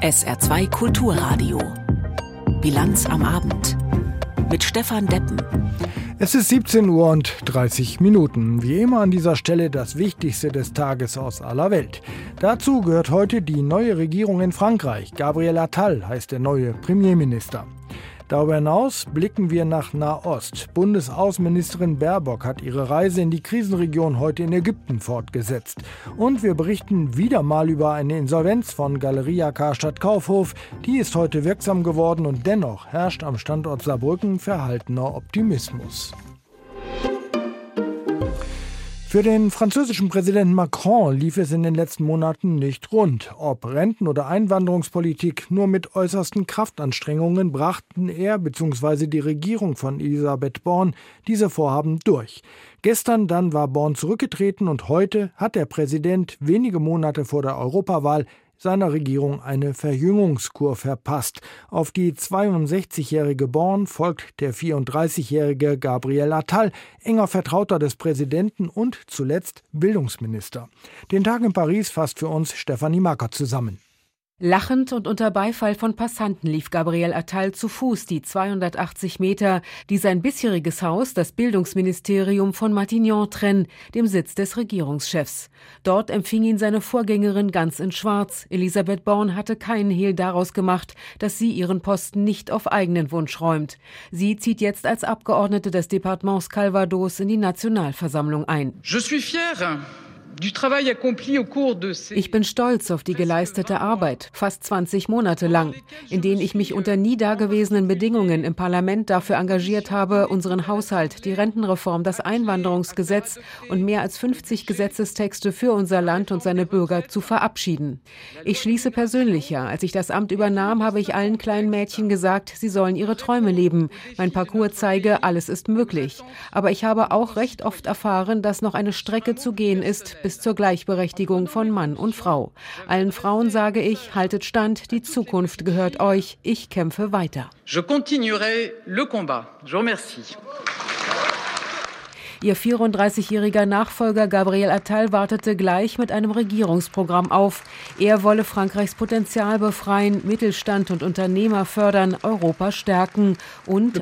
SR2 Kulturradio. Bilanz am Abend. Mit Stefan Deppen. Es ist 17 Uhr und 30 Minuten. Wie immer an dieser Stelle das Wichtigste des Tages aus aller Welt. Dazu gehört heute die neue Regierung in Frankreich. Gabriel Attal heißt der neue Premierminister. Darüber hinaus blicken wir nach Nahost. Bundesaußenministerin Baerbock hat ihre Reise in die Krisenregion heute in Ägypten fortgesetzt. Und wir berichten wieder mal über eine Insolvenz von Galeria Karstadt Kaufhof. Die ist heute wirksam geworden und dennoch herrscht am Standort Saarbrücken verhaltener Optimismus. Für den französischen Präsidenten Macron lief es in den letzten Monaten nicht rund. Ob Renten- oder Einwanderungspolitik, nur mit äußersten Kraftanstrengungen brachten er bzw. die Regierung von Elisabeth Born diese Vorhaben durch. Gestern dann war Born zurückgetreten und heute hat der Präsident wenige Monate vor der Europawahl seiner Regierung eine Verjüngungskur verpasst. Auf die 62-jährige Born folgt der 34-jährige Gabriel Attal, enger Vertrauter des Präsidenten und zuletzt Bildungsminister. Den Tag in Paris fasst für uns Stefanie Macker zusammen. Lachend und unter Beifall von Passanten lief Gabriel Attal zu Fuß die 280 Meter, die sein bisheriges Haus, das Bildungsministerium von Matignon, trennen, dem Sitz des Regierungschefs. Dort empfing ihn seine Vorgängerin ganz in Schwarz. Elisabeth Born hatte keinen Hehl daraus gemacht, dass sie ihren Posten nicht auf eigenen Wunsch räumt. Sie zieht jetzt als Abgeordnete des Departements Calvados in die Nationalversammlung ein. Je suis fier ich bin stolz auf die geleistete Arbeit, fast 20 Monate lang, in denen ich mich unter nie dagewesenen Bedingungen im Parlament dafür engagiert habe, unseren Haushalt, die Rentenreform, das Einwanderungsgesetz und mehr als 50 Gesetzestexte für unser Land und seine Bürger zu verabschieden. Ich schließe persönlicher. Als ich das Amt übernahm, habe ich allen kleinen Mädchen gesagt, sie sollen ihre Träume leben. Mein Parcours zeige, alles ist möglich. Aber ich habe auch recht oft erfahren, dass noch eine Strecke zu gehen ist, bis zur Gleichberechtigung von Mann und Frau. Allen Frauen sage ich, haltet stand, die Zukunft gehört euch, ich kämpfe weiter. Je continuerai le combat. Je vous remercie. Ihr 34-jähriger Nachfolger Gabriel Attal wartete gleich mit einem Regierungsprogramm auf. Er wolle Frankreichs Potenzial befreien, Mittelstand und Unternehmer fördern, Europa stärken und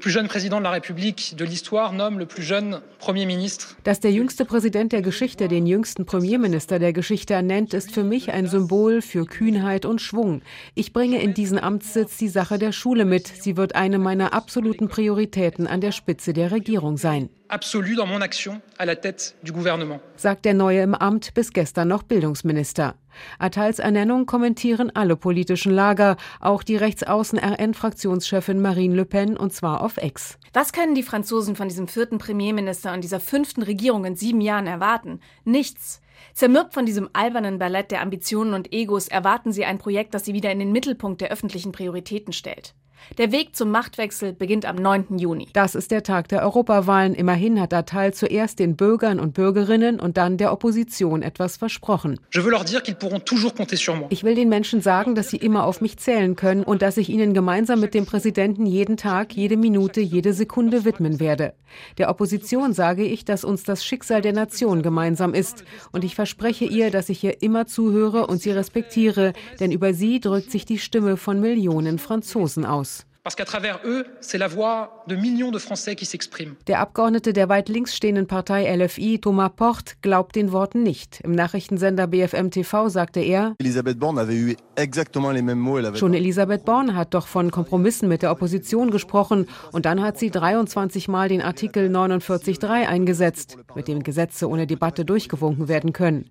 Dass der jüngste Präsident der Geschichte den jüngsten Premierminister der Geschichte ernennt, ist für mich ein Symbol für Kühnheit und Schwung. Ich bringe in diesen Amtssitz die Sache der Schule mit. Sie wird eine meiner absoluten Prioritäten an der Spitze der Regierung sein absolue dans mon action à la tête du gouvernement. Sagt der Neue im Amt, bis gestern noch Bildungsminister. Attals Ernennung kommentieren alle politischen Lager, auch die Rechtsaußen-RN-Fraktionschefin Marine Le Pen, und zwar auf Ex. Was können die Franzosen von diesem vierten Premierminister und dieser fünften Regierung in sieben Jahren erwarten? Nichts. Zermürbt von diesem albernen Ballett der Ambitionen und Egos erwarten sie ein Projekt, das sie wieder in den Mittelpunkt der öffentlichen Prioritäten stellt. Der Weg zum Machtwechsel beginnt am 9. Juni. Das ist der Tag der Europawahlen. Immerhin hat Attal zuerst den Bürgern und Bürgerinnen und dann der Opposition etwas versprochen. Ich will den Menschen sagen, dass sie immer auf mich zählen können und dass ich ihnen gemeinsam mit dem Präsidenten jeden Tag, jede Minute, jede Sekunde widmen werde. Der Opposition sage ich, dass uns das Schicksal der Nation gemeinsam ist. Und ich verspreche ihr, dass ich ihr immer zuhöre und sie respektiere, denn über sie drückt sich die Stimme von Millionen Franzosen aus. Parce qu'à travers eux, c'est la voix de millions de Français qui s'expriment. Der Abgeordnete der weit links stehenden Partei LFI, Thomas Porte, glaubt den Worten nicht. Im Nachrichtensender BFM TV sagte er, Elisabeth Born avait eu exactement les mêmes mots. Schon Elisabeth Born hat doch von Kompromissen mit der Opposition gesprochen und dann hat sie 23 Mal den Artikel 49.3 eingesetzt, mit dem Gesetze ohne Debatte durchgewunken werden können.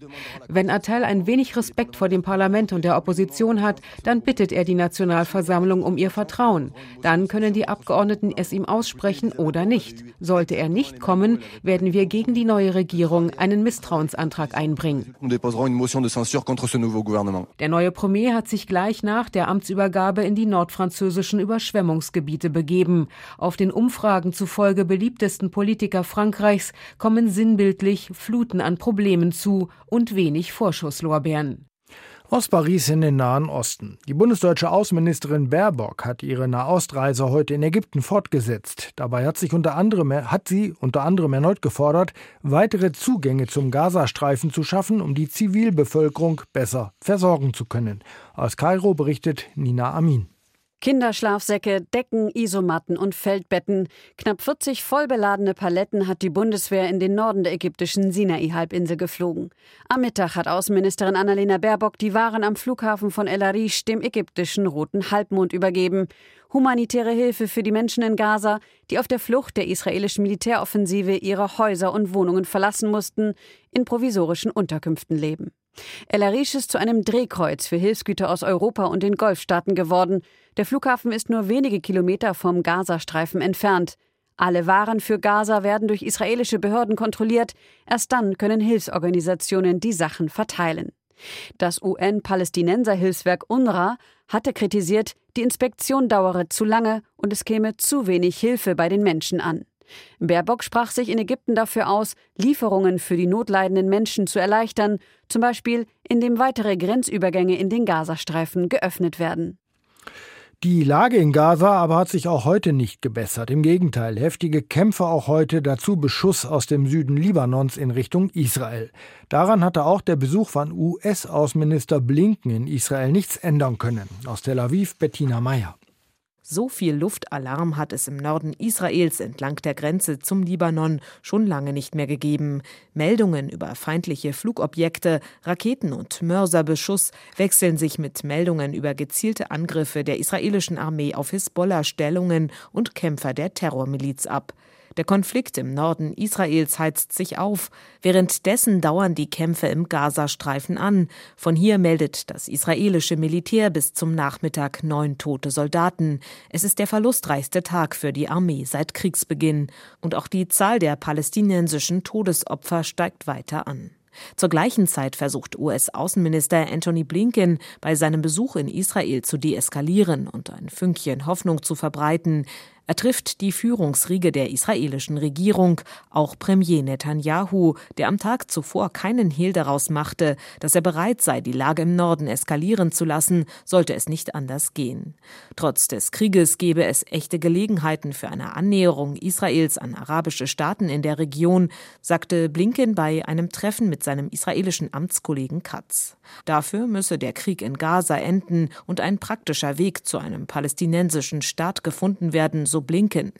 Wenn Attal ein wenig Respekt vor dem Parlament und der Opposition hat, dann bittet er die Nationalversammlung um ihr Vertrauen. Dann können die Abgeordneten es ihm aussprechen oder nicht. Sollte er nicht kommen, werden wir gegen die neue Regierung einen Misstrauensantrag einbringen. Der neue Premier hat sich gleich nach der Amtsübergabe in die nordfranzösischen Überschwemmungsgebiete begeben. Auf den Umfragen zufolge beliebtesten Politiker Frankreichs kommen sinnbildlich Fluten an Problemen zu und wenig Vorschusslorbeeren. Aus Paris in den Nahen Osten. Die bundesdeutsche Außenministerin Baerbock hat ihre Nahostreise heute in Ägypten fortgesetzt. Dabei hat, sich unter anderem, hat sie unter anderem erneut gefordert, weitere Zugänge zum Gazastreifen zu schaffen, um die Zivilbevölkerung besser versorgen zu können. Aus Kairo berichtet Nina Amin. Kinderschlafsäcke, Decken, Isomatten und Feldbetten. Knapp 40 vollbeladene Paletten hat die Bundeswehr in den Norden der ägyptischen Sinai-Halbinsel geflogen. Am Mittag hat Außenministerin Annalena Baerbock die Waren am Flughafen von El Arish dem ägyptischen Roten Halbmond übergeben. Humanitäre Hilfe für die Menschen in Gaza, die auf der Flucht der israelischen Militäroffensive ihre Häuser und Wohnungen verlassen mussten, in provisorischen Unterkünften leben. El Arish ist zu einem Drehkreuz für Hilfsgüter aus Europa und den Golfstaaten geworden. Der Flughafen ist nur wenige Kilometer vom Gazastreifen entfernt. Alle Waren für Gaza werden durch israelische Behörden kontrolliert. Erst dann können Hilfsorganisationen die Sachen verteilen. Das UN-Palästinenser-Hilfswerk UNRWA hatte kritisiert, die Inspektion dauere zu lange und es käme zu wenig Hilfe bei den Menschen an. Baerbock sprach sich in Ägypten dafür aus, Lieferungen für die notleidenden Menschen zu erleichtern, zum Beispiel indem weitere Grenzübergänge in den Gazastreifen geöffnet werden. Die Lage in Gaza aber hat sich auch heute nicht gebessert. Im Gegenteil, heftige Kämpfe auch heute, dazu Beschuss aus dem Süden Libanons in Richtung Israel. Daran hatte auch der Besuch von US-Außenminister Blinken in Israel nichts ändern können. Aus Tel Aviv Bettina Meyer. So viel Luftalarm hat es im Norden Israels entlang der Grenze zum Libanon schon lange nicht mehr gegeben. Meldungen über feindliche Flugobjekte, Raketen und Mörserbeschuss wechseln sich mit Meldungen über gezielte Angriffe der israelischen Armee auf Hisbollah-Stellungen und Kämpfer der Terrormiliz ab. Der Konflikt im Norden Israels heizt sich auf. Währenddessen dauern die Kämpfe im Gazastreifen an. Von hier meldet das israelische Militär bis zum Nachmittag neun tote Soldaten. Es ist der verlustreichste Tag für die Armee seit Kriegsbeginn. Und auch die Zahl der palästinensischen Todesopfer steigt weiter an. Zur gleichen Zeit versucht US-Außenminister Anthony Blinken bei seinem Besuch in Israel zu deeskalieren und ein Fünkchen Hoffnung zu verbreiten. Er trifft die Führungsriege der israelischen Regierung, auch Premier Netanyahu, der am Tag zuvor keinen Hehl daraus machte, dass er bereit sei, die Lage im Norden eskalieren zu lassen, sollte es nicht anders gehen. Trotz des Krieges gebe es echte Gelegenheiten für eine Annäherung Israels an arabische Staaten in der Region, sagte Blinken bei einem Treffen mit seinem israelischen Amtskollegen Katz. Dafür müsse der Krieg in Gaza enden und ein praktischer Weg zu einem palästinensischen Staat gefunden werden, so Blinken.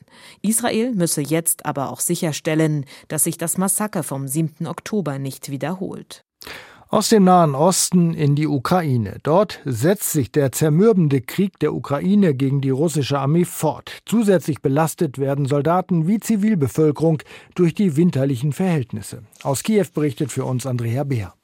Israel müsse jetzt aber auch sicherstellen, dass sich das Massaker vom 7. Oktober nicht wiederholt. Aus dem Nahen Osten in die Ukraine. Dort setzt sich der zermürbende Krieg der Ukraine gegen die russische Armee fort. Zusätzlich belastet werden Soldaten wie Zivilbevölkerung durch die winterlichen Verhältnisse. Aus Kiew berichtet für uns Andrea Beer.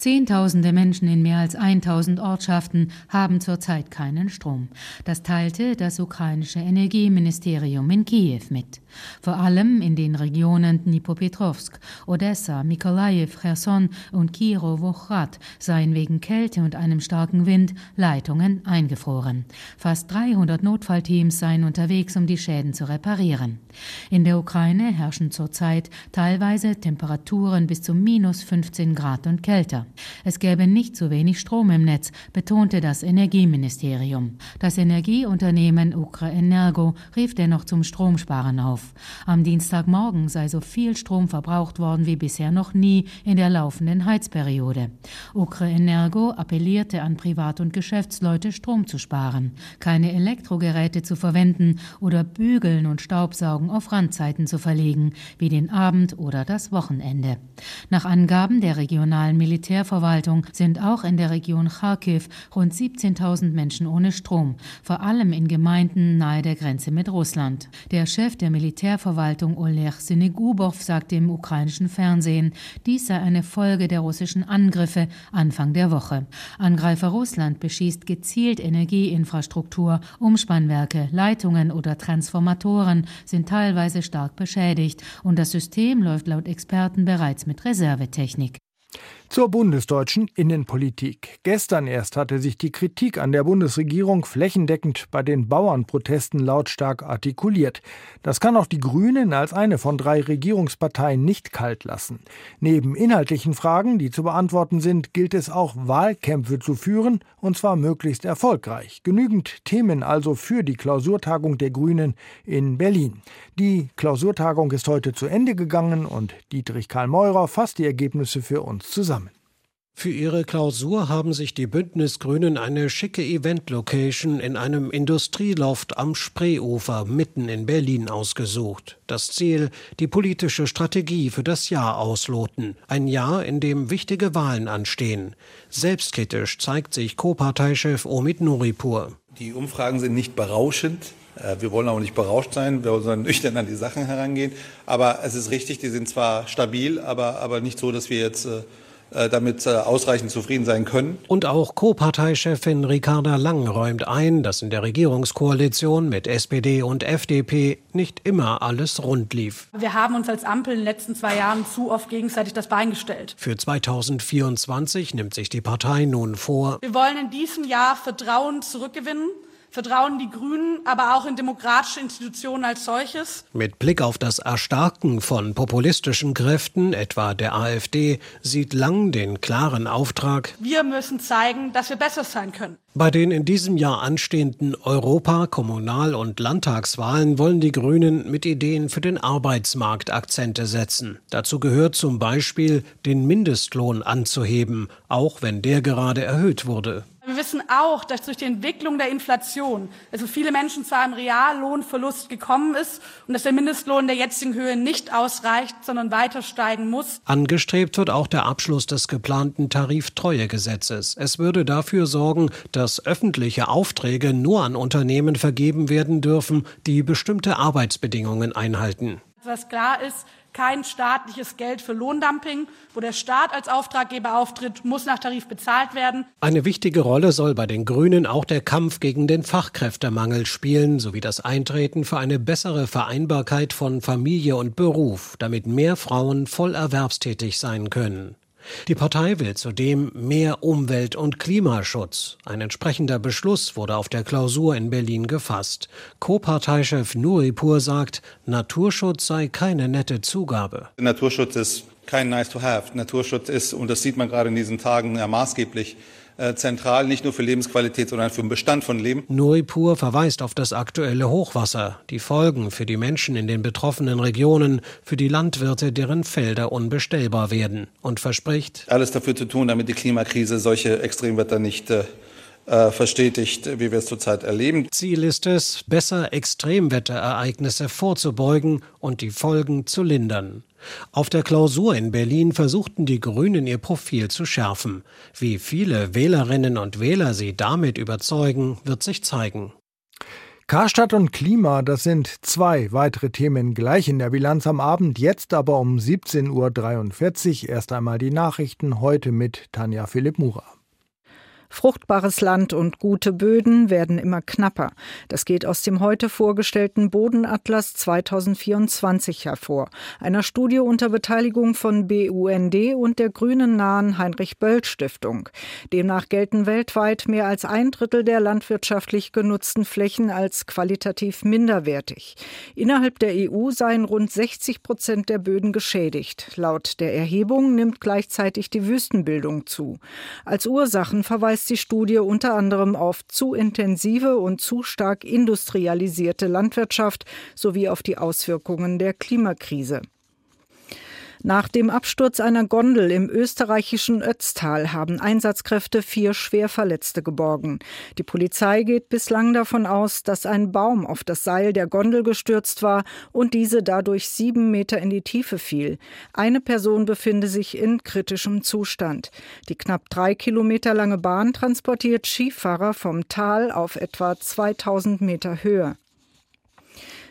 Zehntausende Menschen in mehr als 1000 Ortschaften haben zurzeit keinen Strom. Das teilte das ukrainische Energieministerium in Kiew mit. Vor allem in den Regionen Dnipropetrovsk, Odessa, Mikolajew, Cherson und Kirow-Wochrad seien wegen Kälte und einem starken Wind Leitungen eingefroren. Fast 300 Notfallteams seien unterwegs, um die Schäden zu reparieren. In der Ukraine herrschen zurzeit teilweise Temperaturen bis zu minus 15 Grad und kälter. Es gäbe nicht zu wenig Strom im Netz, betonte das Energieministerium. Das Energieunternehmen Ukrenergo rief dennoch zum Stromsparen auf. Am Dienstagmorgen sei so viel Strom verbraucht worden wie bisher noch nie in der laufenden Heizperiode. Ukrenergo appellierte an Privat- und Geschäftsleute, Strom zu sparen, keine Elektrogeräte zu verwenden oder Bügeln und Staubsaugen auf Randzeiten zu verlegen, wie den Abend oder das Wochenende. Nach Angaben der regionalen Militär Militärverwaltung sind auch in der Region Kharkiv rund 17.000 Menschen ohne Strom, vor allem in Gemeinden nahe der Grenze mit Russland. Der Chef der Militärverwaltung Oleg Sinegubov sagte im ukrainischen Fernsehen, dies sei eine Folge der russischen Angriffe Anfang der Woche. Angreifer Russland beschießt gezielt Energieinfrastruktur, Umspannwerke, Leitungen oder Transformatoren sind teilweise stark beschädigt und das System läuft laut Experten bereits mit Reservetechnik. Zur bundesdeutschen Innenpolitik. Gestern erst hatte sich die Kritik an der Bundesregierung flächendeckend bei den Bauernprotesten lautstark artikuliert. Das kann auch die Grünen als eine von drei Regierungsparteien nicht kalt lassen. Neben inhaltlichen Fragen, die zu beantworten sind, gilt es auch Wahlkämpfe zu führen, und zwar möglichst erfolgreich. Genügend Themen also für die Klausurtagung der Grünen in Berlin. Die Klausurtagung ist heute zu Ende gegangen und Dietrich Karl Meurer fasst die Ergebnisse für uns zusammen. Für ihre Klausur haben sich die Bündnisgrünen eine schicke Event-Location in einem Industrieloft am Spreeufer mitten in Berlin ausgesucht. Das Ziel, die politische Strategie für das Jahr ausloten. Ein Jahr, in dem wichtige Wahlen anstehen. Selbstkritisch zeigt sich Co-Parteichef Omid Nuripur. Die Umfragen sind nicht berauschend. Äh, wir wollen auch nicht berauscht sein, wir sollen nüchtern an die Sachen herangehen. Aber es ist richtig, die sind zwar stabil, aber, aber nicht so, dass wir jetzt äh, damit äh, ausreichend zufrieden sein können. Und auch Co-Parteichefin Ricarda Lang räumt ein, dass in der Regierungskoalition mit SPD und FDP nicht immer alles rund lief. Wir haben uns als Ampel in den letzten zwei Jahren zu oft gegenseitig das Bein gestellt. Für 2024 nimmt sich die Partei nun vor. Wir wollen in diesem Jahr Vertrauen zurückgewinnen Vertrauen die Grünen, aber auch in demokratische Institutionen als solches. Mit Blick auf das Erstarken von populistischen Kräften, etwa der AfD, sieht Lang den klaren Auftrag. Wir müssen zeigen, dass wir besser sein können. Bei den in diesem Jahr anstehenden Europa-, Kommunal- und Landtagswahlen wollen die Grünen mit Ideen für den Arbeitsmarkt Akzente setzen. Dazu gehört zum Beispiel, den Mindestlohn anzuheben, auch wenn der gerade erhöht wurde. Wir wissen auch, dass durch die Entwicklung der Inflation also viele Menschen zu einem Reallohnverlust gekommen ist und dass der Mindestlohn der jetzigen Höhe nicht ausreicht, sondern weiter steigen muss. Angestrebt wird auch der Abschluss des geplanten Tariftreuegesetzes. Es würde dafür sorgen, dass öffentliche Aufträge nur an Unternehmen vergeben werden dürfen, die bestimmte Arbeitsbedingungen einhalten. Was klar ist, kein staatliches Geld für Lohndumping. Wo der Staat als Auftraggeber auftritt, muss nach Tarif bezahlt werden. Eine wichtige Rolle soll bei den Grünen auch der Kampf gegen den Fachkräftemangel spielen, sowie das Eintreten für eine bessere Vereinbarkeit von Familie und Beruf, damit mehr Frauen voll erwerbstätig sein können. Die Partei will zudem mehr Umwelt- und Klimaschutz. Ein entsprechender Beschluss wurde auf der Klausur in Berlin gefasst. Co-Parteichef Nuripur sagt, Naturschutz sei keine nette Zugabe. Naturschutz ist kein nice to have. Naturschutz ist, und das sieht man gerade in diesen Tagen ja maßgeblich, zentral, nicht nur für Lebensqualität, sondern für den Bestand von Leben. Nuripur verweist auf das aktuelle Hochwasser, die Folgen für die Menschen in den betroffenen Regionen, für die Landwirte, deren Felder unbestellbar werden und verspricht, alles dafür zu tun, damit die Klimakrise solche Extremwetter nicht äh, äh, verstetigt, wie wir es zurzeit erleben. Ziel ist es, besser Extremwetterereignisse vorzubeugen und die Folgen zu lindern. Auf der Klausur in Berlin versuchten die Grünen ihr Profil zu schärfen. Wie viele Wählerinnen und Wähler sie damit überzeugen, wird sich zeigen. Karstadt und Klima, das sind zwei weitere Themen gleich in der Bilanz am Abend, jetzt aber um 17.43 Uhr. Erst einmal die Nachrichten heute mit Tanja Philipp Murer. Fruchtbares Land und gute Böden werden immer knapper. Das geht aus dem heute vorgestellten Bodenatlas 2024 hervor, einer Studie unter Beteiligung von BUND und der grünen nahen Heinrich Böll Stiftung. Demnach gelten weltweit mehr als ein Drittel der landwirtschaftlich genutzten Flächen als qualitativ minderwertig. Innerhalb der EU seien rund 60 Prozent der Böden geschädigt. Laut der Erhebung nimmt gleichzeitig die Wüstenbildung zu. Als Ursachen verweist weist die Studie unter anderem auf zu intensive und zu stark industrialisierte Landwirtschaft sowie auf die Auswirkungen der Klimakrise. Nach dem Absturz einer Gondel im österreichischen Ötztal haben Einsatzkräfte vier Schwerverletzte geborgen. Die Polizei geht bislang davon aus, dass ein Baum auf das Seil der Gondel gestürzt war und diese dadurch sieben Meter in die Tiefe fiel. Eine Person befinde sich in kritischem Zustand. Die knapp drei Kilometer lange Bahn transportiert Skifahrer vom Tal auf etwa 2000 Meter Höhe.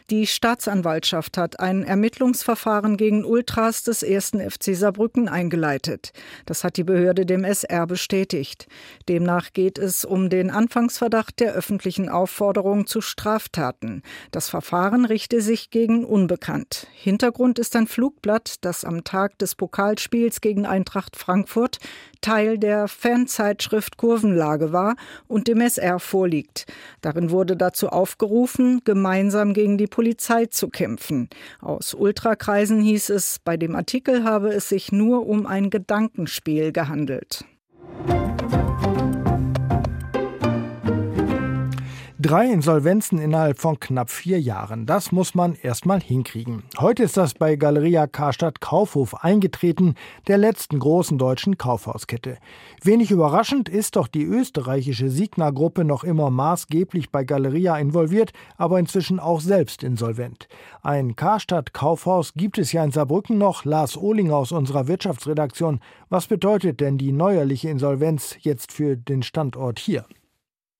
Die Staatsanwaltschaft hat ein Ermittlungsverfahren gegen Ultras des ersten FC Saarbrücken eingeleitet. Das hat die Behörde dem SR bestätigt. Demnach geht es um den Anfangsverdacht der öffentlichen Aufforderung zu Straftaten. Das Verfahren richte sich gegen Unbekannt. Hintergrund ist ein Flugblatt, das am Tag des Pokalspiels gegen Eintracht Frankfurt Teil der Fanzeitschrift Kurvenlage war und dem SR vorliegt. Darin wurde dazu aufgerufen, gemeinsam gegen die Polizei zu kämpfen. Aus Ultrakreisen hieß es, bei dem Artikel habe es sich nur um ein Gedankenspiel gehandelt. Drei Insolvenzen innerhalb von knapp vier Jahren. Das muss man erstmal hinkriegen. Heute ist das bei Galeria Karstadt Kaufhof eingetreten, der letzten großen deutschen Kaufhauskette. Wenig überraschend ist doch die österreichische Signa-Gruppe noch immer maßgeblich bei Galeria involviert, aber inzwischen auch selbst insolvent. Ein Karstadt Kaufhaus gibt es ja in Saarbrücken noch. Lars Ohling aus unserer Wirtschaftsredaktion. Was bedeutet denn die neuerliche Insolvenz jetzt für den Standort hier?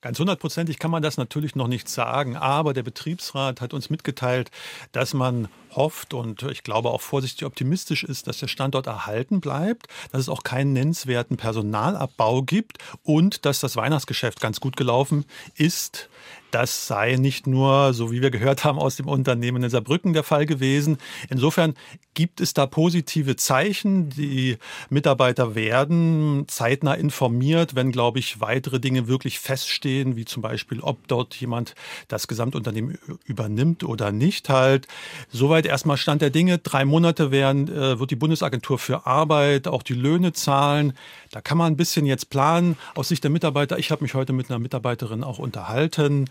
Ganz hundertprozentig kann man das natürlich noch nicht sagen, aber der Betriebsrat hat uns mitgeteilt, dass man hofft und ich glaube auch vorsichtig optimistisch ist, dass der Standort erhalten bleibt, dass es auch keinen nennenswerten Personalabbau gibt und dass das Weihnachtsgeschäft ganz gut gelaufen ist. Das sei nicht nur, so wie wir gehört haben, aus dem Unternehmen in Saarbrücken der Fall gewesen. Insofern gibt es da positive Zeichen. Die Mitarbeiter werden zeitnah informiert, wenn, glaube ich, weitere Dinge wirklich feststehen, wie zum Beispiel, ob dort jemand das Gesamtunternehmen übernimmt oder nicht halt. Soweit erstmal Stand der Dinge. Drei Monate werden, äh, wird die Bundesagentur für Arbeit auch die Löhne zahlen. Da kann man ein bisschen jetzt planen aus Sicht der Mitarbeiter. Ich habe mich heute mit einer Mitarbeiterin auch unterhalten.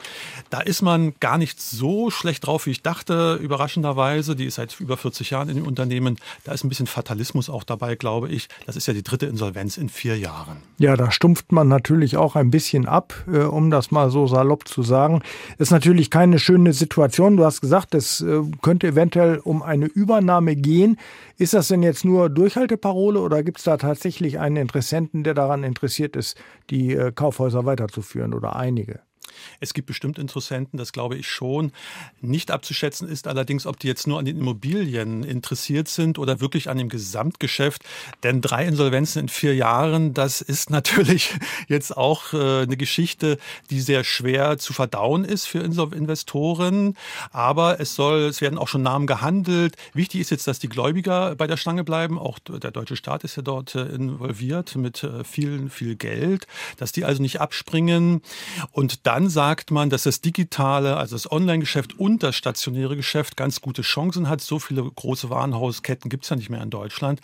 Da ist man gar nicht so schlecht drauf, wie ich dachte, überraschenderweise. Die ist seit über 40 Jahren in dem Unternehmen. Da ist ein bisschen Fatalismus auch dabei, glaube ich. Das ist ja die dritte Insolvenz in vier Jahren. Ja, da stumpft man natürlich auch ein bisschen ab, äh, um das mal so salopp zu sagen. Ist natürlich keine schöne Situation. Du hast gesagt, es äh, könnte eventuell um eine Übernahme gehen. Ist das denn jetzt nur Durchhalteparole oder gibt es da tatsächlich einen Interessenten, der daran interessiert ist, die äh, Kaufhäuser weiterzuführen oder einige? Es gibt bestimmt Interessenten, das glaube ich schon. Nicht abzuschätzen ist allerdings, ob die jetzt nur an den Immobilien interessiert sind oder wirklich an dem Gesamtgeschäft. Denn drei Insolvenzen in vier Jahren, das ist natürlich jetzt auch äh, eine Geschichte, die sehr schwer zu verdauen ist für Investoren. Aber es soll, es werden auch schon Namen gehandelt. Wichtig ist jetzt, dass die Gläubiger bei der Stange bleiben. Auch der deutsche Staat ist ja dort äh, involviert mit vielen, äh, viel Geld, dass die also nicht abspringen. Und dann sagt man, dass das digitale, also das Online-Geschäft und das stationäre Geschäft ganz gute Chancen hat. So viele große Warenhausketten gibt es ja nicht mehr in Deutschland.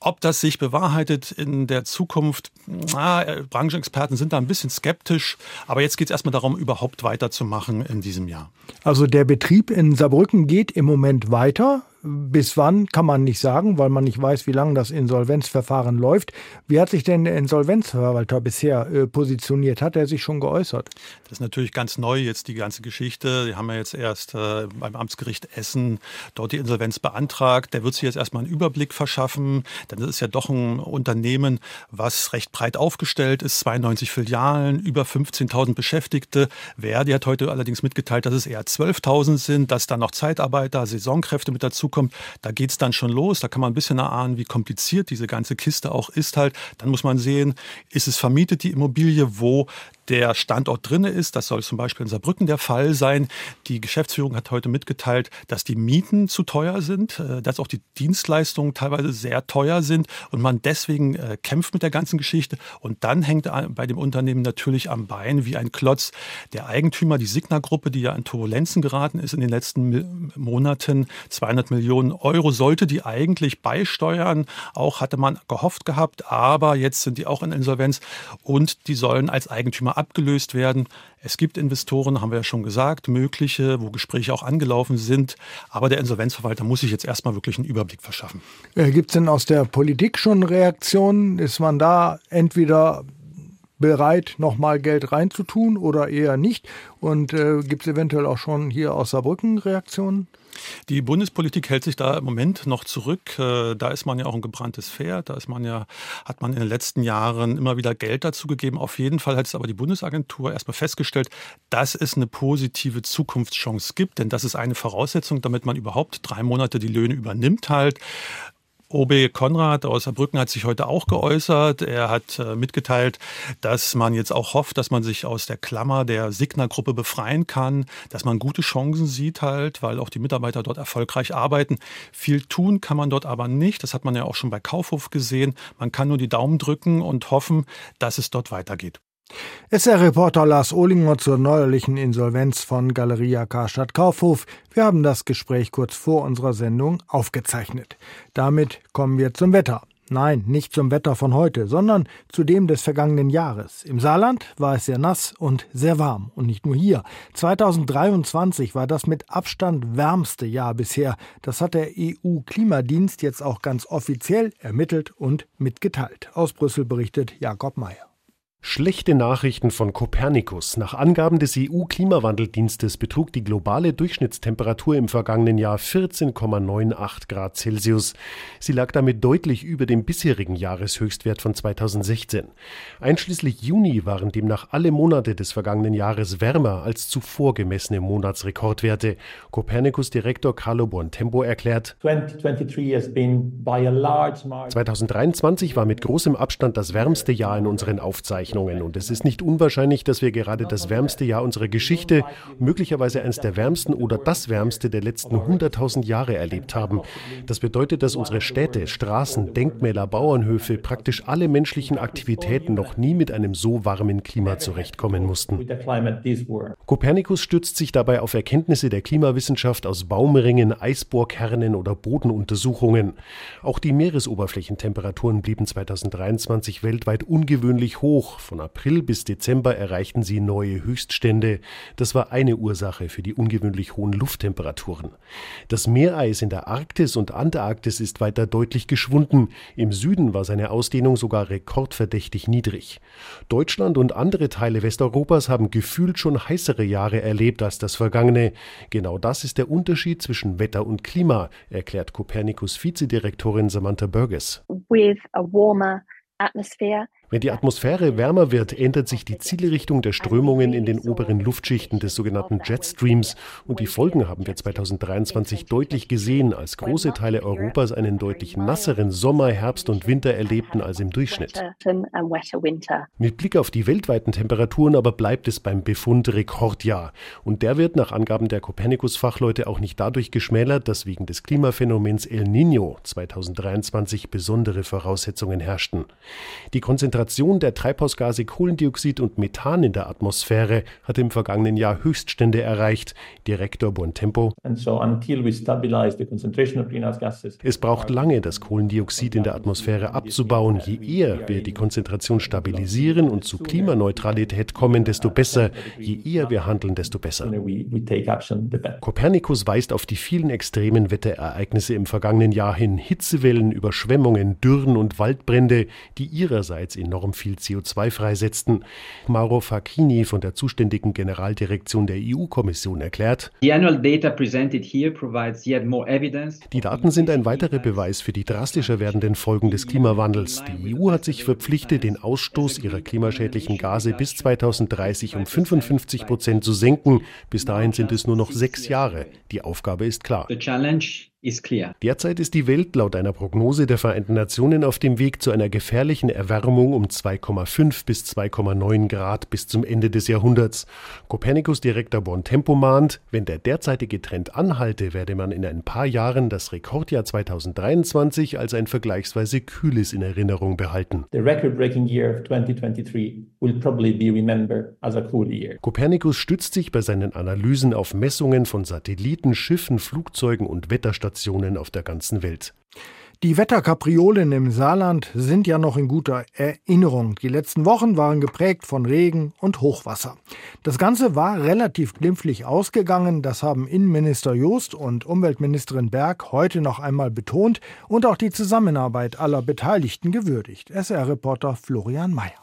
Ob das sich bewahrheitet in der Zukunft, na, äh, Branchenexperten sind da ein bisschen skeptisch. Aber jetzt geht es erstmal darum, überhaupt weiterzumachen in diesem Jahr. Also der Betrieb in Saarbrücken geht im Moment weiter. Bis wann kann man nicht sagen, weil man nicht weiß, wie lange das Insolvenzverfahren läuft. Wie hat sich denn der Insolvenzverwalter bisher äh, positioniert? Hat er sich schon geäußert? Das ist natürlich ganz neu jetzt die ganze Geschichte. Die haben ja jetzt erst äh, beim Amtsgericht Essen dort die Insolvenz beantragt. Der wird sich jetzt erstmal einen Überblick verschaffen. Denn das ist ja doch ein Unternehmen, was recht breit aufgestellt ist. 92 Filialen, über 15.000 Beschäftigte. Verdi hat heute allerdings mitgeteilt, dass es eher 12.000 sind, dass da noch Zeitarbeiter, Saisonkräfte mit dazu kommt, da geht es dann schon los. Da kann man ein bisschen erahnen, wie kompliziert diese ganze Kiste auch ist halt. Dann muss man sehen, ist es vermietet, die Immobilie, wo der Standort drinne ist. Das soll zum Beispiel in Saarbrücken der Fall sein. Die Geschäftsführung hat heute mitgeteilt, dass die Mieten zu teuer sind, äh, dass auch die Dienstleistungen teilweise sehr teuer sind und man deswegen äh, kämpft mit der ganzen Geschichte. Und dann hängt bei dem Unternehmen natürlich am Bein wie ein Klotz der Eigentümer, die Signa-Gruppe, die ja in Turbulenzen geraten ist in den letzten Monaten. 200 Millionen Euro sollte die eigentlich beisteuern. Auch hatte man gehofft gehabt, aber jetzt sind die auch in Insolvenz und die sollen als Eigentümer abgelöst werden. Es gibt Investoren, haben wir ja schon gesagt, mögliche, wo Gespräche auch angelaufen sind. Aber der Insolvenzverwalter muss sich jetzt erstmal wirklich einen Überblick verschaffen. Äh, gibt es denn aus der Politik schon Reaktionen? Ist man da entweder bereit, nochmal Geld reinzutun oder eher nicht? Und äh, gibt es eventuell auch schon hier aus Saarbrücken Reaktionen? Die Bundespolitik hält sich da im Moment noch zurück. Äh, da ist man ja auch ein gebranntes Pferd. Da ist man ja, hat man in den letzten Jahren immer wieder Geld dazu gegeben. Auf jeden Fall hat es aber die Bundesagentur erstmal festgestellt, dass es eine positive Zukunftschance gibt. Denn das ist eine Voraussetzung, damit man überhaupt drei Monate die Löhne übernimmt halt. OB Konrad aus Saarbrücken hat sich heute auch geäußert. Er hat äh, mitgeteilt, dass man jetzt auch hofft, dass man sich aus der Klammer der Signa-Gruppe befreien kann, dass man gute Chancen sieht halt, weil auch die Mitarbeiter dort erfolgreich arbeiten. Viel tun kann man dort aber nicht. Das hat man ja auch schon bei Kaufhof gesehen. Man kann nur die Daumen drücken und hoffen, dass es dort weitergeht. SR-Reporter Lars Ohlinger zur neuerlichen Insolvenz von Galeria Karstadt Kaufhof. Wir haben das Gespräch kurz vor unserer Sendung aufgezeichnet. Damit kommen wir zum Wetter. Nein, nicht zum Wetter von heute, sondern zu dem des vergangenen Jahres. Im Saarland war es sehr nass und sehr warm. Und nicht nur hier. 2023 war das mit Abstand wärmste Jahr bisher. Das hat der EU-Klimadienst jetzt auch ganz offiziell ermittelt und mitgeteilt. Aus Brüssel berichtet Jakob Mayer. Schlechte Nachrichten von Kopernikus. Nach Angaben des EU-Klimawandeldienstes betrug die globale Durchschnittstemperatur im vergangenen Jahr 14,98 Grad Celsius. Sie lag damit deutlich über dem bisherigen Jahreshöchstwert von 2016. Einschließlich Juni waren demnach alle Monate des vergangenen Jahres wärmer als zuvor gemessene Monatsrekordwerte. Kopernikus-Direktor Carlo Buontempo erklärt, 2023 war mit großem Abstand das wärmste Jahr in unseren Aufzeichnungen. Berechnungen. Und es ist nicht unwahrscheinlich, dass wir gerade das wärmste Jahr unserer Geschichte, möglicherweise eines der wärmsten oder das wärmste der letzten 100.000 Jahre erlebt haben. Das bedeutet, dass unsere Städte, Straßen, Denkmäler, Bauernhöfe, praktisch alle menschlichen Aktivitäten noch nie mit einem so warmen Klima zurechtkommen mussten. Kopernikus stützt sich dabei auf Erkenntnisse der Klimawissenschaft aus Baumringen, Eisbohrkernen oder Bodenuntersuchungen. Auch die Meeresoberflächentemperaturen blieben 2023 weltweit ungewöhnlich hoch. Von April bis Dezember erreichten sie neue Höchststände. Das war eine Ursache für die ungewöhnlich hohen Lufttemperaturen. Das Meereis in der Arktis und Antarktis ist weiter deutlich geschwunden. Im Süden war seine Ausdehnung sogar rekordverdächtig niedrig. Deutschland und andere Teile Westeuropas haben gefühlt schon heißere Jahre erlebt als das vergangene. Genau das ist der Unterschied zwischen Wetter und Klima, erklärt Copernicus Vizedirektorin Samantha Burgess. With a warmer atmosphere wenn die Atmosphäre wärmer wird, ändert sich die Zielrichtung der Strömungen in den oberen Luftschichten des sogenannten Jetstreams und die Folgen haben wir 2023 deutlich gesehen, als große Teile Europas einen deutlich nasseren Sommer, Herbst und Winter erlebten als im Durchschnitt. Mit Blick auf die weltweiten Temperaturen aber bleibt es beim Befund Rekordjahr und der wird nach Angaben der Copernicus-Fachleute auch nicht dadurch geschmälert, dass wegen des Klimaphänomens El Niño 2023 besondere Voraussetzungen herrschten. Die Konzentration Konzentration der Treibhausgase Kohlendioxid und Methan in der Atmosphäre hat im vergangenen Jahr Höchststände erreicht. Direktor Buontempo. Es braucht lange, das Kohlendioxid in der Atmosphäre abzubauen. Je eher wir die Konzentration stabilisieren und zu Klimaneutralität kommen, desto besser. Je eher wir handeln, desto besser. Kopernikus weist auf die vielen extremen Wetterereignisse im vergangenen Jahr hin. Hitzewellen, Überschwemmungen, Dürren und Waldbrände, die ihrerseits in enorm viel CO2 freisetzten. Mauro Facchini von der zuständigen Generaldirektion der EU-Kommission erklärt, Die Daten sind ein weiterer Beweis für die drastischer werdenden Folgen des Klimawandels. Die EU hat sich verpflichtet, den Ausstoß ihrer klimaschädlichen Gase bis 2030 um 55 Prozent zu senken. Bis dahin sind es nur noch sechs Jahre. Die Aufgabe ist klar. Derzeit ist die Welt laut einer Prognose der Vereinten Nationen auf dem Weg zu einer gefährlichen Erwärmung um 2,5 bis 2,9 Grad bis zum Ende des Jahrhunderts. Kopernikus-Direktor Bontempo mahnt, wenn der derzeitige Trend anhalte, werde man in ein paar Jahren das Rekordjahr 2023 als ein vergleichsweise kühles in Erinnerung behalten. Kopernikus stützt sich bei seinen Analysen auf Messungen von Satelliten, Schiffen, Flugzeugen und Wetterstationen Wetterstationen auf der ganzen Welt. Die Wetterkapriolen im Saarland sind ja noch in guter Erinnerung. Die letzten Wochen waren geprägt von Regen und Hochwasser. Das Ganze war relativ glimpflich ausgegangen. Das haben Innenminister Joost und Umweltministerin Berg heute noch einmal betont und auch die Zusammenarbeit aller Beteiligten gewürdigt. SR-Reporter Florian Mayer.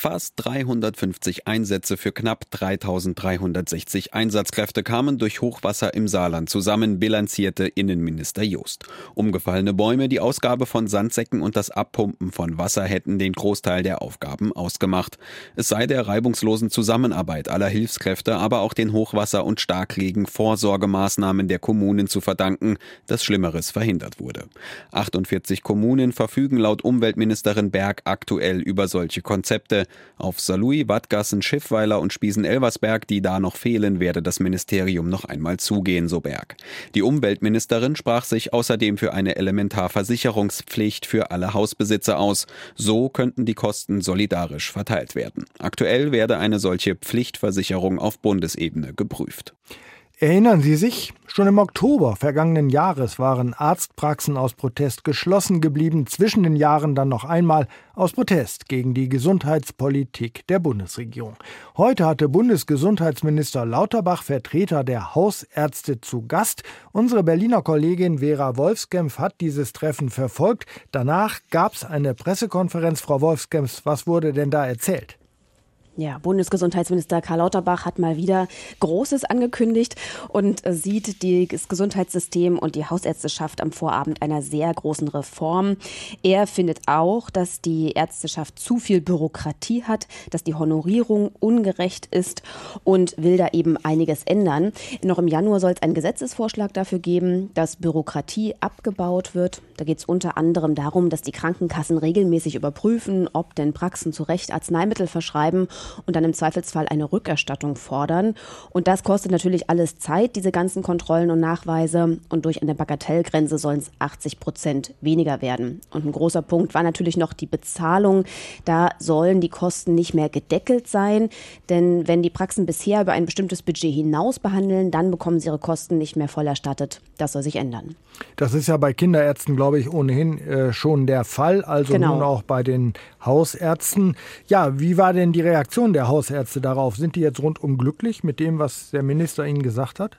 Fast 350 Einsätze für knapp 3360 Einsatzkräfte kamen durch Hochwasser im Saarland zusammen, bilanzierte Innenminister Joost. Umgefallene Bäume, die Ausgabe von Sandsäcken und das Abpumpen von Wasser hätten den Großteil der Aufgaben ausgemacht. Es sei der reibungslosen Zusammenarbeit aller Hilfskräfte, aber auch den Hochwasser- und Starkregen-Vorsorgemaßnahmen der Kommunen zu verdanken, dass Schlimmeres verhindert wurde. 48 Kommunen verfügen laut Umweltministerin Berg aktuell über solche Konzepte. Auf Saarlouis, Wattgassen, Schiffweiler und Spiesen-Elversberg, die da noch fehlen, werde das Ministerium noch einmal zugehen, so Berg. Die Umweltministerin sprach sich außerdem für eine Elementarversicherungspflicht für alle Hausbesitzer aus. So könnten die Kosten solidarisch verteilt werden. Aktuell werde eine solche Pflichtversicherung auf Bundesebene geprüft. Erinnern Sie sich? Schon im Oktober vergangenen Jahres waren Arztpraxen aus Protest geschlossen geblieben, zwischen den Jahren dann noch einmal aus Protest gegen die Gesundheitspolitik der Bundesregierung. Heute hatte Bundesgesundheitsminister Lauterbach Vertreter der Hausärzte zu Gast. Unsere Berliner Kollegin Vera Wolfskämpf hat dieses Treffen verfolgt. Danach gab es eine Pressekonferenz. Frau Wolfskämpf, was wurde denn da erzählt? Ja, Bundesgesundheitsminister Karl Lauterbach hat mal wieder Großes angekündigt und sieht das Gesundheitssystem und die Hausärzteschaft am Vorabend einer sehr großen Reform. Er findet auch, dass die Ärzteschaft zu viel Bürokratie hat, dass die Honorierung ungerecht ist und will da eben einiges ändern. Noch im Januar soll es einen Gesetzesvorschlag dafür geben, dass Bürokratie abgebaut wird. Da geht es unter anderem darum, dass die Krankenkassen regelmäßig überprüfen, ob denn Praxen zu Recht Arzneimittel verschreiben und dann im Zweifelsfall eine Rückerstattung fordern. Und das kostet natürlich alles Zeit, diese ganzen Kontrollen und Nachweise. Und durch eine Bagatellgrenze sollen es 80 Prozent weniger werden. Und ein großer Punkt war natürlich noch die Bezahlung. Da sollen die Kosten nicht mehr gedeckelt sein, denn wenn die Praxen bisher über ein bestimmtes Budget hinaus behandeln, dann bekommen sie ihre Kosten nicht mehr voll erstattet. Das soll sich ändern. Das ist ja bei Kinderärzten, glaube ich, ohnehin äh, schon der Fall, also genau. nun auch bei den Hausärzten. Ja, wie war denn die? Reaktion der Hausärzte darauf? Sind die jetzt rundum glücklich mit dem, was der Minister ihnen gesagt hat?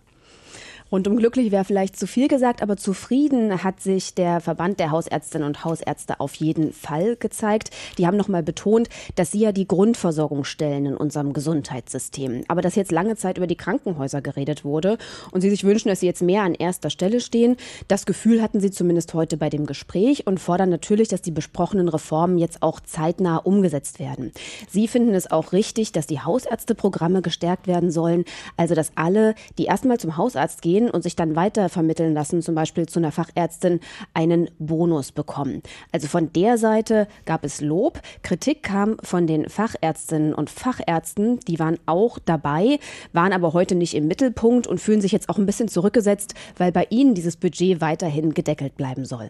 Rundum glücklich wäre vielleicht zu viel gesagt, aber zufrieden hat sich der Verband der Hausärztinnen und Hausärzte auf jeden Fall gezeigt. Die haben nochmal betont, dass sie ja die Grundversorgung stellen in unserem Gesundheitssystem. Aber dass jetzt lange Zeit über die Krankenhäuser geredet wurde und sie sich wünschen, dass sie jetzt mehr an erster Stelle stehen. Das Gefühl hatten sie zumindest heute bei dem Gespräch und fordern natürlich, dass die besprochenen Reformen jetzt auch zeitnah umgesetzt werden. Sie finden es auch richtig, dass die Hausärzteprogramme gestärkt werden sollen, also dass alle, die erstmal zum Hausarzt gehen, gehen und sich dann weiter vermitteln lassen, zum Beispiel zu einer Fachärztin, einen Bonus bekommen. Also von der Seite gab es Lob. Kritik kam von den Fachärztinnen und Fachärzten, die waren auch dabei, waren aber heute nicht im Mittelpunkt und fühlen sich jetzt auch ein bisschen zurückgesetzt, weil bei ihnen dieses Budget weiterhin gedeckelt bleiben soll.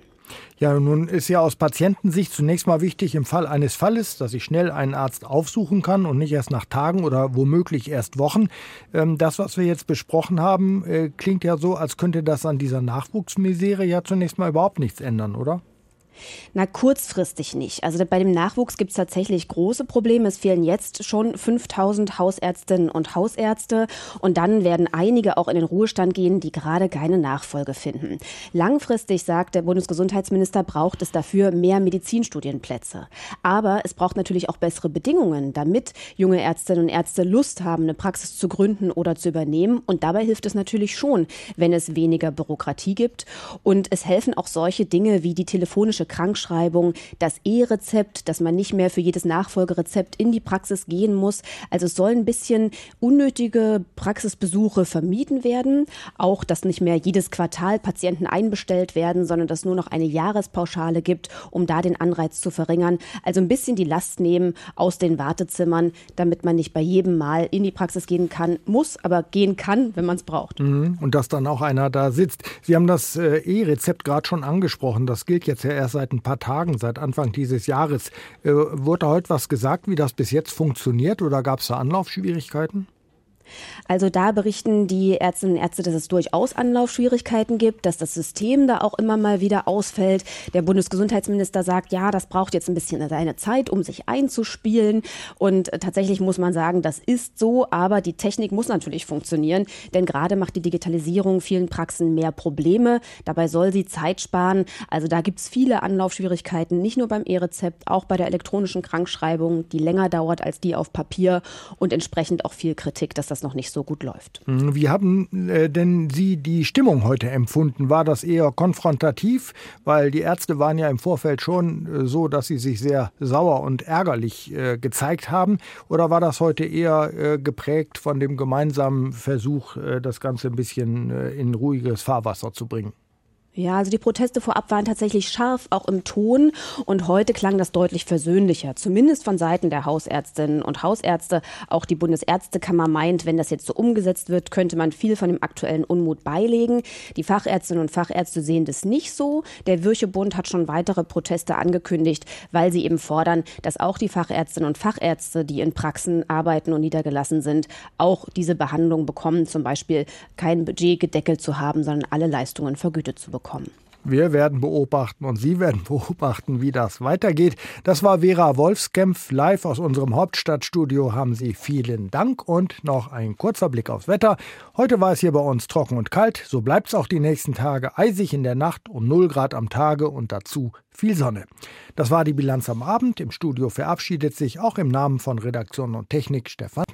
Ja, nun ist ja aus Patientensicht zunächst mal wichtig im Fall eines Falles, dass ich schnell einen Arzt aufsuchen kann und nicht erst nach Tagen oder womöglich erst Wochen. Ähm, das, was wir jetzt besprochen haben, äh, klingt ja so, als könnte das an dieser Nachwuchsmisere ja zunächst mal überhaupt nichts ändern, oder? Na, kurzfristig nicht. Also bei dem Nachwuchs gibt es tatsächlich große Probleme. Es fehlen jetzt schon 5000 Hausärztinnen und Hausärzte und dann werden einige auch in den Ruhestand gehen, die gerade keine Nachfolge finden. Langfristig, sagt der Bundesgesundheitsminister, braucht es dafür mehr Medizinstudienplätze. Aber es braucht natürlich auch bessere Bedingungen, damit junge Ärztinnen und Ärzte Lust haben, eine Praxis zu gründen oder zu übernehmen. Und dabei hilft es natürlich schon, wenn es weniger Bürokratie gibt. Und es helfen auch solche Dinge wie die telefonische Krankschreibung, das E-Rezept, dass man nicht mehr für jedes Nachfolgerezept in die Praxis gehen muss. Also es soll ein bisschen unnötige Praxisbesuche vermieden werden. Auch, dass nicht mehr jedes Quartal Patienten einbestellt werden, sondern dass nur noch eine Jahrespauschale gibt, um da den Anreiz zu verringern. Also ein bisschen die Last nehmen aus den Wartezimmern, damit man nicht bei jedem Mal in die Praxis gehen kann, muss, aber gehen kann, wenn man es braucht. Mhm. Und dass dann auch einer da sitzt. Sie haben das äh, E-Rezept gerade schon angesprochen. Das gilt jetzt ja erst seit ein paar Tagen, seit Anfang dieses Jahres. Äh, wurde heute was gesagt, wie das bis jetzt funktioniert oder gab es da Anlaufschwierigkeiten? Also da berichten die Ärztinnen und Ärzte, dass es durchaus Anlaufschwierigkeiten gibt, dass das System da auch immer mal wieder ausfällt. Der Bundesgesundheitsminister sagt, ja, das braucht jetzt ein bisschen seine Zeit, um sich einzuspielen. Und tatsächlich muss man sagen, das ist so, aber die Technik muss natürlich funktionieren, denn gerade macht die Digitalisierung vielen Praxen mehr Probleme. Dabei soll sie Zeit sparen. Also da gibt es viele Anlaufschwierigkeiten, nicht nur beim E-Rezept, auch bei der elektronischen Krankschreibung, die länger dauert als die auf Papier und entsprechend auch viel Kritik, dass das noch nicht so gut läuft. Hm, wie haben äh, denn Sie die Stimmung heute empfunden? War das eher konfrontativ? Weil die Ärzte waren ja im Vorfeld schon äh, so, dass sie sich sehr sauer und ärgerlich äh, gezeigt haben. Oder war das heute eher geprägt von dem gemeinsamen Versuch, das Ganze ein bisschen in ruhiges Fahrwasser zu bringen? Ja, also die Proteste vorab waren tatsächlich scharf, auch im Ton. Und heute klang das deutlich versöhnlicher, zumindest von Seiten der Hausärztinnen und Hausärzte. Auch die Bundesärztekammer meint, wenn das jetzt so umgesetzt wird, könnte man viel von dem aktuellen Unmut beilegen. Die Fachärztinnen und Fachärzte sehen das nicht so. Der Würchebund hat schon weitere Proteste angekündigt, weil sie eben fordern, dass auch die Fachärztinnen und Fachärzte, die in Praxen arbeiten und niedergelassen sind, auch diese Behandlung bekommen, zum Beispiel kein Budget gedeckelt zu haben, sondern alle Leistungen vergütet zu bekommen kommen. Wir werden beobachten und Sie werden beobachten, wie das weitergeht. Das war Vera Wolfskämpf live aus unserem Hauptstadtstudio. Haben Sie vielen Dank und noch ein kurzer Blick aufs Wetter. Heute war es hier bei uns trocken und kalt. So bleibt es auch die nächsten Tage eisig in der Nacht und 0 Grad am Tage und dazu viel Sonne. Das war die Bilanz am Abend. Im Studio verabschiedet sich auch im Namen von Redaktion und Technik Stefan